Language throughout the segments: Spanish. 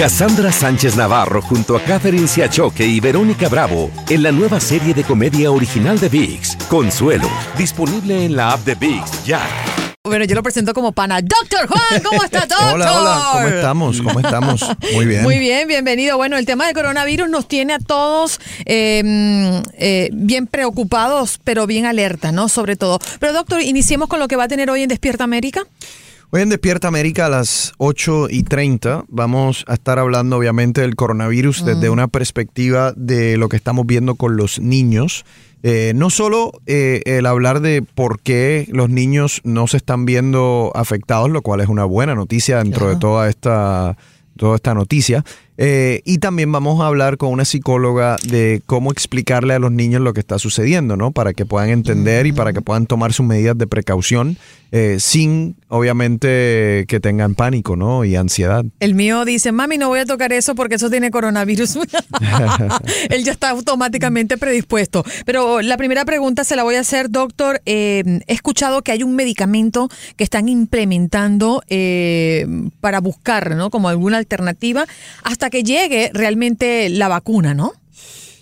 Cassandra Sánchez Navarro junto a Catherine Siachoque y Verónica Bravo en la nueva serie de comedia original de VIX, Consuelo, disponible en la app de VIX ya. Bueno, yo lo presento como pana. Doctor Juan, ¿cómo está, doctor? Hola, hola, ¿cómo estamos? ¿Cómo estamos? Muy bien. Muy bien, bienvenido. Bueno, el tema del coronavirus nos tiene a todos eh, eh, bien preocupados, pero bien alerta, ¿no? Sobre todo. Pero, doctor, iniciemos con lo que va a tener hoy en Despierta América. Hoy en Despierta América a las 8 y 30 vamos a estar hablando obviamente del coronavirus desde una perspectiva de lo que estamos viendo con los niños. Eh, no solo eh, el hablar de por qué los niños no se están viendo afectados, lo cual es una buena noticia dentro de toda esta, toda esta noticia. Eh, y también vamos a hablar con una psicóloga de cómo explicarle a los niños lo que está sucediendo, ¿no? Para que puedan entender y para que puedan tomar sus medidas de precaución eh, sin, obviamente, que tengan pánico, ¿no? Y ansiedad. El mío dice, mami, no voy a tocar eso porque eso tiene coronavirus. Él ya está automáticamente predispuesto. Pero la primera pregunta se la voy a hacer, doctor. Eh, he escuchado que hay un medicamento que están implementando eh, para buscar, ¿no? Como alguna alternativa hasta que llegue realmente la vacuna, ¿no?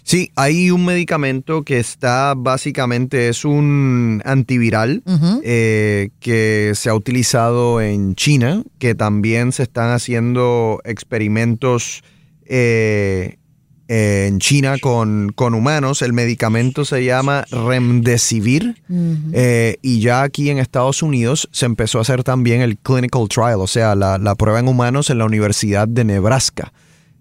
Sí, hay un medicamento que está básicamente, es un antiviral eh, que se ha utilizado en China, que también se están haciendo experimentos eh, en China con, con, humanos. El medicamento se llama Remdesivir eh, y ya aquí en Estados Unidos se empezó a hacer también el clinical trial, o sea, la, la prueba en humanos en la Universidad de Nebraska.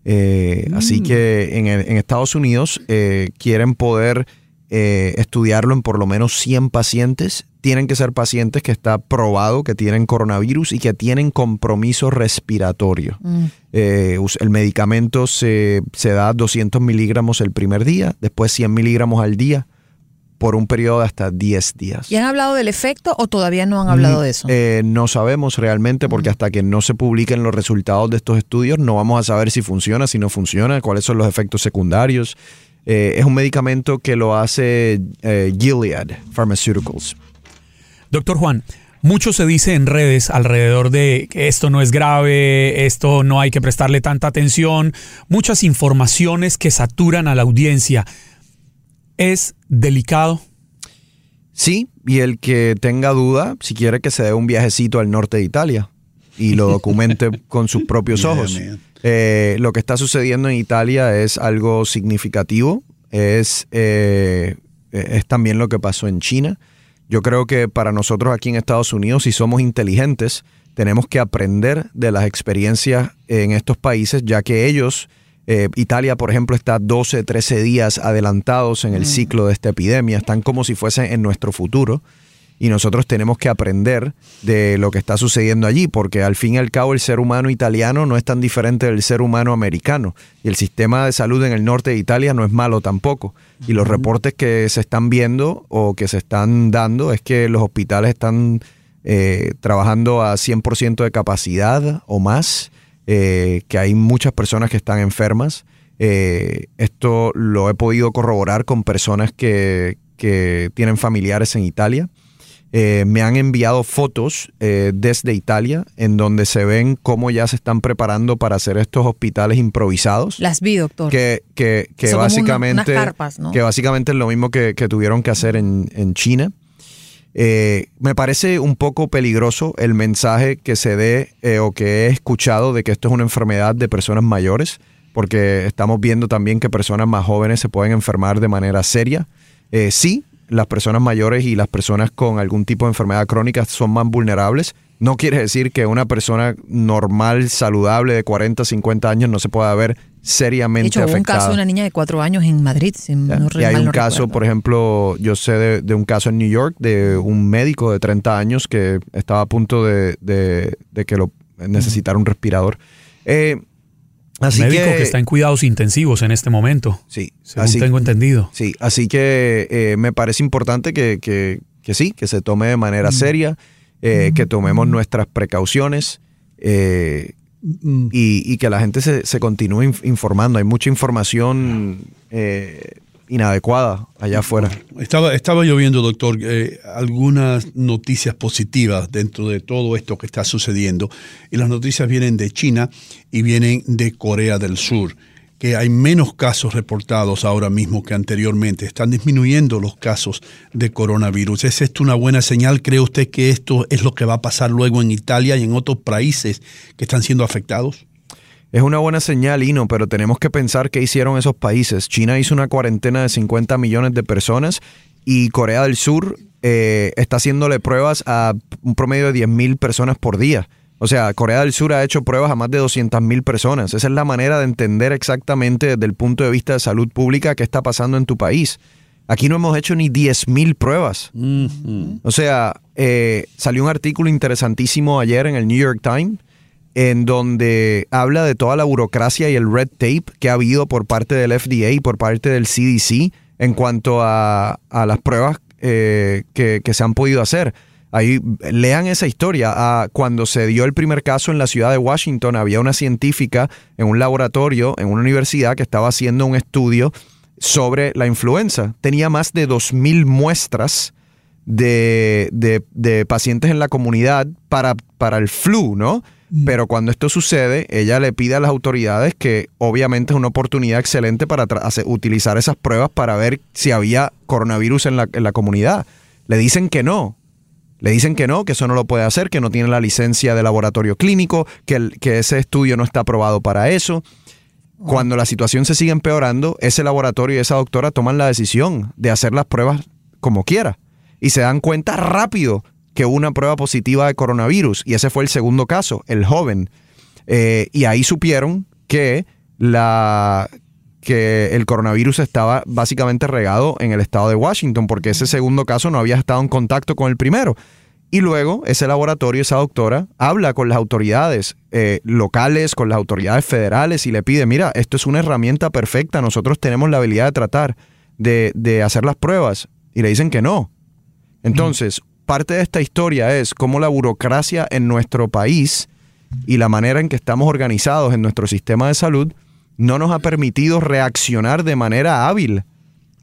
Eh, Así que en, en Estados Unidos eh, quieren poder eh, estudiarlo en por lo menos 100 pacientes. Tienen que ser pacientes que está probado que tienen coronavirus y que tienen compromiso respiratorio. Eh, el medicamento se, se da 200 miligramos el primer día, después 100 miligramos al día por un periodo de hasta 10 días. ¿Y han hablado del efecto o todavía no han hablado de eso? Eh, no sabemos realmente porque hasta que no se publiquen los resultados de estos estudios no vamos a saber si funciona, si no funciona, cuáles son los efectos secundarios. Eh, es un medicamento que lo hace eh, Gilead Pharmaceuticals. Doctor Juan, mucho se dice en redes alrededor de que esto no es grave, esto no hay que prestarle tanta atención, muchas informaciones que saturan a la audiencia. ¿Es delicado? Sí, y el que tenga duda, si quiere que se dé un viajecito al norte de Italia y lo documente con sus propios ojos. Eh, lo que está sucediendo en Italia es algo significativo, es, eh, es también lo que pasó en China. Yo creo que para nosotros aquí en Estados Unidos, si somos inteligentes, tenemos que aprender de las experiencias en estos países, ya que ellos eh, Italia, por ejemplo, está 12, 13 días adelantados en el ciclo de esta epidemia, están como si fuesen en nuestro futuro. Y nosotros tenemos que aprender de lo que está sucediendo allí, porque al fin y al cabo el ser humano italiano no es tan diferente del ser humano americano. Y el sistema de salud en el norte de Italia no es malo tampoco. Y los reportes que se están viendo o que se están dando es que los hospitales están eh, trabajando a 100% de capacidad o más eh, que hay muchas personas que están enfermas. Eh, esto lo he podido corroborar con personas que, que tienen familiares en Italia. Eh, me han enviado fotos eh, desde Italia en donde se ven cómo ya se están preparando para hacer estos hospitales improvisados. Las vi, doctor. Que, que, que una- básicamente, unas carpas, ¿no? que básicamente es lo mismo que, que tuvieron que hacer en, en China. Eh, me parece un poco peligroso el mensaje que se dé eh, o que he escuchado de que esto es una enfermedad de personas mayores, porque estamos viendo también que personas más jóvenes se pueden enfermar de manera seria. Eh, sí, las personas mayores y las personas con algún tipo de enfermedad crónica son más vulnerables. No quiere decir que una persona normal, saludable, de 40, 50 años no se pueda ver De seriamente hecho, hubo un caso de una niña de cuatro años en Madrid. Si no re- y hay mal un no caso, recuerdo. por ejemplo, yo sé de, de un caso en New York de un médico de 30 años que estaba a punto de, de- de que lo necesitara un respirador. Eh, así médico que, que, está en cuidados intensivos en este momento. Sí, según así- tengo entendido. Sí, así que eh, me parece importante que, que- que sí, que se tome de manera seria, eh, que tomemos nuestras precauciones eh, y, y que la gente se, se continúe inf- informando. Hay mucha información eh, inadecuada allá afuera. Estaba, estaba yo viendo, doctor, eh, algunas noticias positivas dentro de todo esto que está sucediendo. Y las noticias vienen de China y vienen de Corea del Sur, que hay menos casos reportados ahora mismo que anteriormente. Están disminuyendo los casos de coronavirus. ¿Es esto una buena señal? ¿Cree usted que esto es lo que va a pasar luego en Italia y en otros países que están siendo afectados? Es una buena señal, Ino, pero tenemos que pensar qué hicieron esos países. China hizo una cuarentena de 50 millones de personas y Corea del Sur eh, está haciéndole pruebas a un promedio de 10 mil personas por día. O sea, Corea del Sur ha hecho pruebas a más de 200 mil personas. Esa es la manera de entender exactamente desde el punto de vista de salud pública qué está pasando en tu país. Aquí no hemos hecho ni 10 mil pruebas. O sea, eh, salió un artículo interesantísimo ayer en el New York Times en donde habla de toda la burocracia y el red tape que ha habido por parte del FDA y por parte del CDC en cuanto a, a las pruebas eh, que, que se han podido hacer. Ahí lean esa historia. Ah, cuando se dio el primer caso en la ciudad de Washington, había una científica en un laboratorio, en una universidad, que estaba haciendo un estudio sobre la influenza. Tenía más de 2.000 muestras de, de- de pacientes en la comunidad para, para el flu, ¿no? Pero cuando esto sucede, ella le pide a las autoridades que obviamente es una oportunidad excelente para utilizar esas pruebas para ver si había coronavirus en la, en la comunidad. Le dicen que no. Le dicen que no, que eso no lo puede hacer, que no tiene la licencia de laboratorio clínico, que, el- que ese estudio no está aprobado para eso. Cuando la situación se sigue empeorando, ese laboratorio y esa doctora toman la decisión de hacer las pruebas como quiera. Y se dan cuenta rápido que hubo una prueba positiva de coronavirus. Y ese fue el segundo caso, el joven. Eh, y ahí supieron que, la, que el coronavirus estaba básicamente regado en el estado de Washington, porque ese segundo caso no había estado en contacto con el primero. Y luego ese laboratorio, esa doctora, habla con las autoridades eh, locales, con las autoridades federales y le pide, mira, esto es una herramienta perfecta, nosotros tenemos la habilidad de tratar, de, de hacer las pruebas. Y le dicen que no. Entonces, parte de esta historia es cómo la burocracia en nuestro país y la manera en que estamos organizados en nuestro sistema de salud no nos ha permitido reaccionar de manera hábil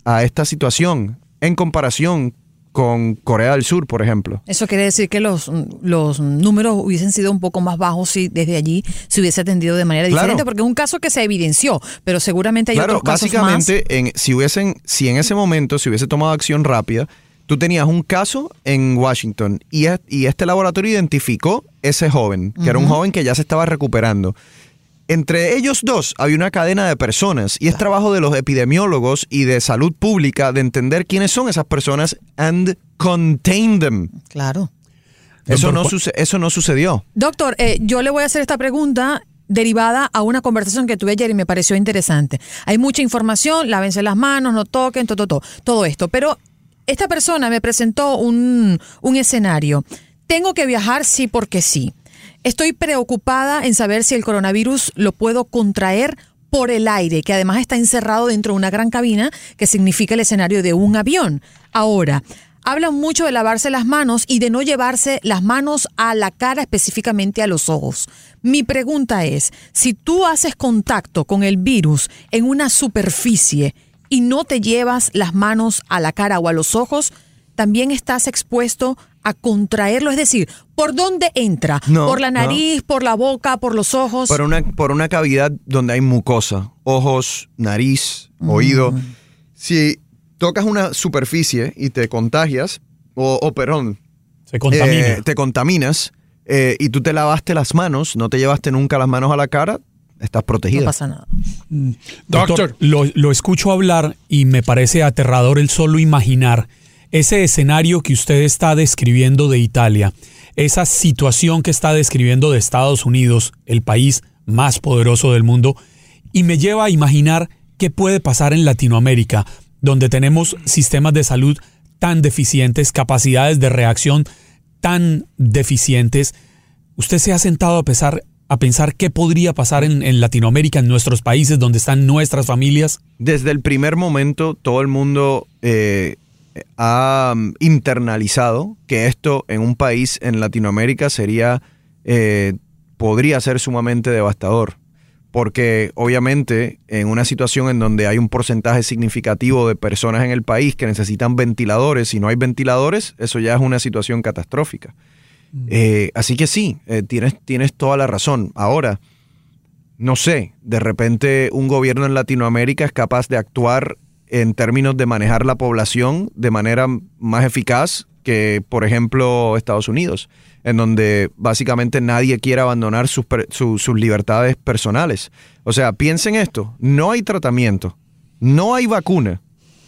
a esta situación en comparación con Corea del Sur, por ejemplo. Eso quiere decir que los, los números hubiesen sido un poco más bajos si desde allí se hubiese atendido de manera Claro. diferente, porque es un caso que se evidenció, pero seguramente hay Claro, otros casos más. básicamente, en, si hubiesen, si en ese momento se hubiese tomado acción rápida, tú tenías un caso en Washington y, es- y este laboratorio identificó ese joven, que era un joven que ya se estaba recuperando. Entre ellos dos había una cadena de personas y es trabajo de los epidemiólogos y de salud pública de entender quiénes son esas personas and contain them. Claro. Eso Doctor no, suce- eso no sucedió. Doctor, eh, yo le voy a hacer esta pregunta derivada a una conversación que tuve ayer y me pareció interesante. Hay mucha información, lávense las manos, no toquen, todo, todo, todo esto. Pero esta persona me presentó un, un escenario. Tengo que viajar sí porque sí. Estoy preocupada en saber si el coronavirus lo puedo contraer por el aire, que además está encerrado dentro de una gran cabina, que significa el escenario de un avión. Ahora, hablan mucho de lavarse las manos y de no llevarse las manos a la cara, específicamente a los ojos. Mi pregunta es, si tú haces contacto con el virus en una superficie y no te llevas las manos a la cara o a los ojos, también estás expuesto a contraerlo? Es decir, ¿por dónde entra? No, ¿Por la no. nariz, por la boca, por los ojos? Por una, por una cavidad donde hay mucosa, ojos, nariz, oído. Si tocas una superficie y te contagias, o, o perdón, Se contamina. eh, te contaminas eh, y tú te lavaste las manos, no te llevaste nunca las manos a la cara, estás protegido. no pasa nada. Doctor, lo, lo escucho hablar y me parece aterrador el solo imaginar ese escenario que usted está describiendo de Italia, esa situación que está describiendo de Estados Unidos, el país más poderoso del mundo, y me lleva a imaginar qué puede pasar en Latinoamérica, donde tenemos sistemas de salud tan deficientes, capacidades de reacción tan deficientes. ¿Usted se ha sentado a pensar, qué podría pasar en, en Latinoamérica, en nuestros países donde están nuestras familias? Desde el primer momento, todo el mundo eh, ha mm, internalizado que esto en un país en Latinoamérica sería, eh, podría ser sumamente devastador. Porque obviamente en una situación en donde hay un porcentaje significativo de personas en el país que necesitan ventiladores y no hay ventiladores, eso ya es una situación catastrófica. Eh, así que sí, eh, tienes, tienes toda la razón. Ahora, no sé, de repente un gobierno en Latinoamérica es capaz de actuar en términos de manejar la población de manera más eficaz que, por ejemplo, Estados Unidos, en donde básicamente nadie quiere abandonar sus, su- sus libertades personales. O sea, piensen esto, no hay tratamiento, no hay vacuna.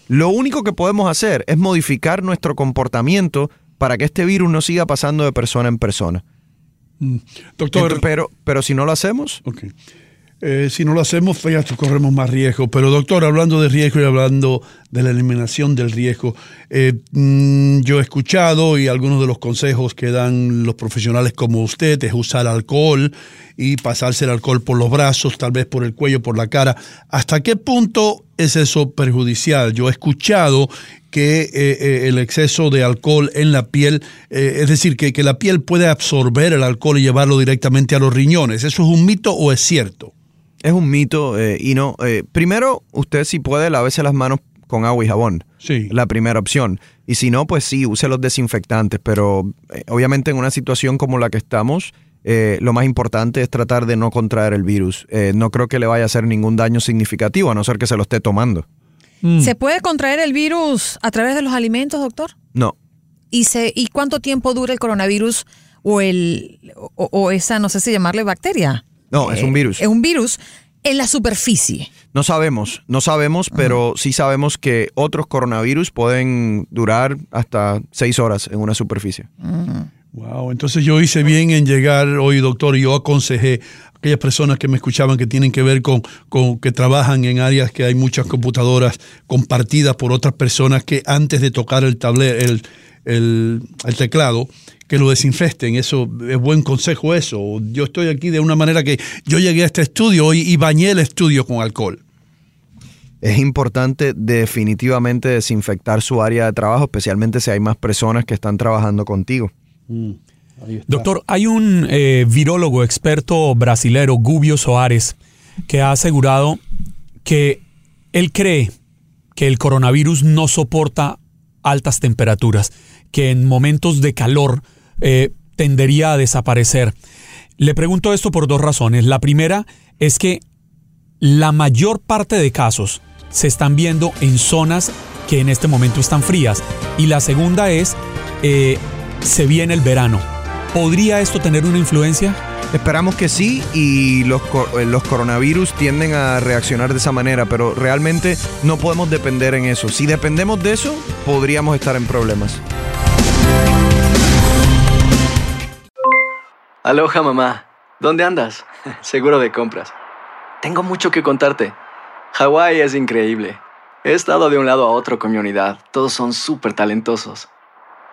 Lo único que podemos hacer es modificar nuestro comportamiento para que este virus no siga pasando de persona en persona. Doctor, Ent- pero, pero si no lo hacemos, Ok. Eh, si no lo hacemos, fíjate, corremos más riesgo. Pero doctor, hablando de riesgo y hablando de la eliminación del riesgo, eh, mm, yo he escuchado y algunos de los consejos que dan los profesionales como usted es usar alcohol y pasarse el alcohol por los brazos, tal vez por el cuello, por la cara. ¿Hasta qué punto es eso perjudicial? Yo he escuchado que eh, eh, el exceso de alcohol en la piel, eh, es decir, que, que la piel puede absorber el alcohol y llevarlo directamente a los riñones. ¿Eso es un mito o es cierto? Es un mito eh, y no. eh, primero, usted si puede, lávese las manos con agua y jabón. Sí. La primera opción. Y si no, pues sí, use los desinfectantes. Pero obviamente en una situación como la que estamos, eh, lo más importante es tratar de no contraer el virus. Eh, no creo que le vaya a hacer ningún daño significativo, a no ser que se lo esté tomando. ¿Se puede contraer el virus a través de los alimentos, doctor? No. ¿Y, se, ¿Y cuánto tiempo dura el coronavirus o, el, o, o esa, no sé si llamarle bacteria? No, es Eh, un virus. Es un virus en la superficie. No sabemos, no sabemos, pero sí sabemos que otros coronavirus pueden durar hasta seis horas en una superficie. Wow, entonces yo hice bien en llegar hoy, doctor, y yo aconsejé a aquellas personas que me escuchaban que tienen que ver con, que trabajan en áreas que hay muchas computadoras compartidas por otras personas que antes de tocar el tablero, el, el, el teclado, que lo desinfecten. Eso es buen consejo eso. Yo estoy aquí de una manera que yo llegué a este estudio hoy y bañé el estudio con alcohol. Es importante definitivamente desinfectar su área de trabajo, especialmente si hay más personas que están trabajando contigo. Doctor, hay un eh, virólogo experto brasilero, Gubio Soares, que ha asegurado que él cree que el coronavirus no soporta altas temperaturas, que en momentos de calor eh, tendería a desaparecer. Le pregunto esto por dos razones. La primera es que la mayor parte de casos se están viendo en zonas que en este momento están frías. Y la segunda es, eh, se viene el verano. ¿Podría esto tener una influencia? Esperamos que sí y los, eh, los coronavirus tienden a reaccionar de esa manera, pero realmente no podemos depender en eso. Si dependemos de eso, podríamos estar en problemas. Aloha mamá, ¿dónde andas? Seguro de compras. Tengo mucho que contarte. Hawái es increíble. He estado de un lado a otro con mi unidad. Todos son súper talentosos.